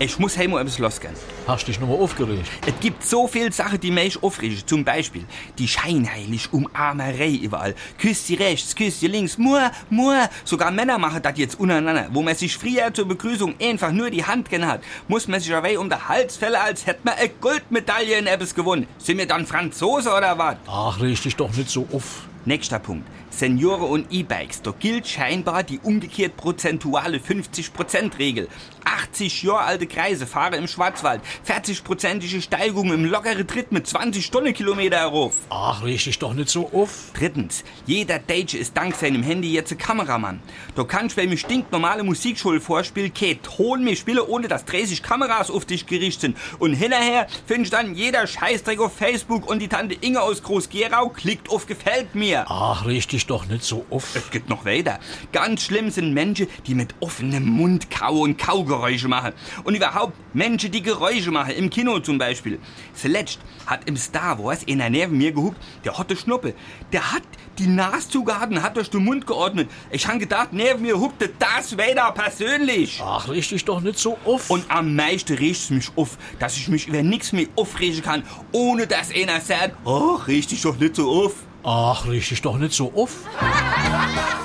Ich muss heim etwas losgehen. Hast dich nochmal aufgeregt? Es gibt so viel Sachen, die mich aufregen. Zum Beispiel die scheinheilig Umarmerei überall. Küsst rechts, küsst links, mua, mua. Sogar Männer machen das jetzt untereinander. Wo man sich früher zur Begrüßung einfach nur die Hand gegeben hat, muss man sich aber um den Hals fällen, als hätte man eine Goldmedaille in etwas gewonnen. Sind wir dann Franzose oder was? Ach, reg dich doch nicht so auf. Nächster Punkt. Senioren und E-Bikes. Da gilt scheinbar die umgekehrt prozentuale 50%-Regel. 80 Jahre alte Kreise fahren im Schwarzwald. 40-prozentige Steigung im lockeren Tritt mit 20 Stundenkilometer herauf. Ach, reg dich doch nicht so auf. Drittens. Jeder Deutsche ist dank seinem Handy jetzt ein Kameramann. Da kannst, wenn mir stinknormale Musikschule vorspielt, kein Ton mehr spielen, ohne dass 30 Kameras auf dich gerichtet sind. Und hinterher findest dann jeder Scheißdreck auf Facebook und die Tante Inge aus Groß-Gerau klickt auf Gefällt mir. Ach, reg dich doch nicht so auf. Es geht noch weiter. Ganz schlimm sind Menschen, die mit offenem Mund kauen und Kaugeräusche machen. Und überhaupt Menschen, die Geräusche machen, im Kino zum Beispiel. Zuletzt hat im Star Wars einer neben mir gehuckt, der hatte Schnuppe. Der hat die Nase zugehalten, hat durch den Mund geordnet. Ich han gedacht, neben mir huckte das Vader persönlich. Ach, reg dich doch nicht so auf. Und am meisten regt es mich auf, dass ich mich über nichts mehr aufregen kann, ohne dass einer sagt, oh, reg dich doch nicht so auf. Ach, dich doch nicht so auf.